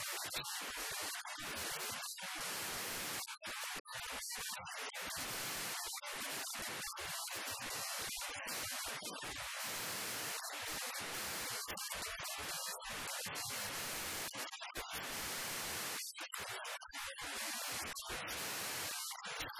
なるほど。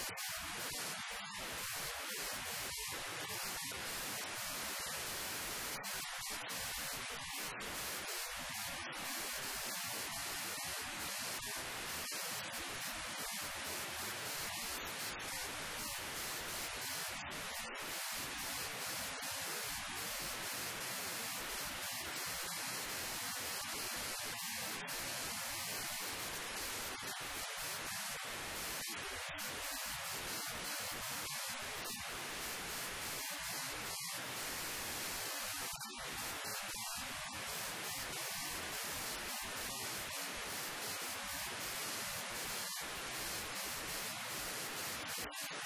Thank you. Thank